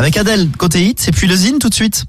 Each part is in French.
avec Adèle côté hit et puis le Zine tout de suite.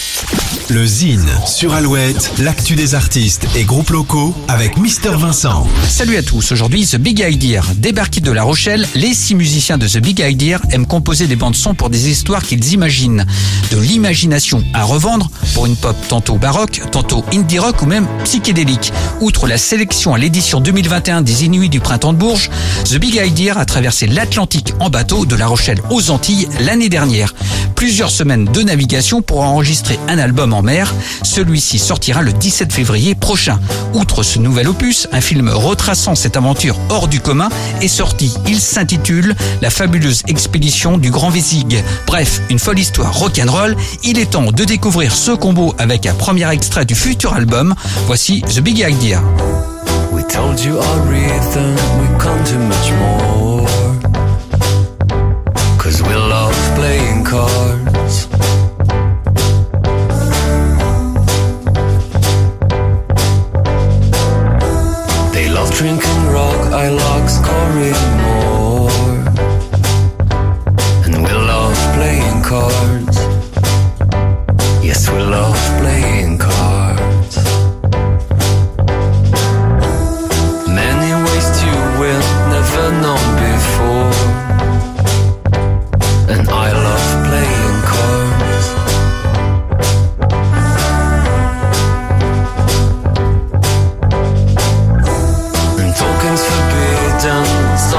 Le Zine sur Alouette, l'actu des artistes et groupes locaux avec Mister Vincent. Salut à tous, aujourd'hui The Big Idea. Débarqués de La Rochelle, les six musiciens de The Big Idea aiment composer des bandes son pour des histoires qu'ils imaginent. De l'imagination à revendre pour une pop tantôt baroque, tantôt indie rock ou même psychédélique. Outre la sélection à l'édition 2021 des Inuits du printemps de Bourges, The Big Idea a traversé l'Atlantique en bateau de La Rochelle aux Antilles l'année dernière. Plusieurs semaines de navigation pour enregistrer un album en mer. Celui-ci sortira le 17 février prochain. Outre ce nouvel opus, un film retraçant cette aventure hors du commun est sorti. Il s'intitule La fabuleuse expédition du Grand Vésig. Bref, une folle histoire rock'n'roll. Il est temps de découvrir ce combo avec un premier extrait du futur album. Voici The Big Idea. We cards. They love drinking rock, I like scoring more. And we love playing cards.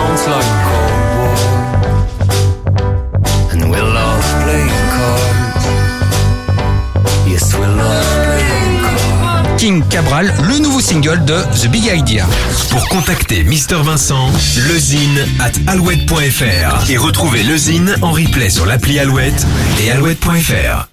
Sounds like Cold War. And we love playing cards. Yes, we love playing cards. King Cabral, le nouveau single de The Big Idea. Pour contacter Mister Vincent, lezine at alouette.fr et retrouver le Zine en replay sur l'appli Alouette et alouette.fr.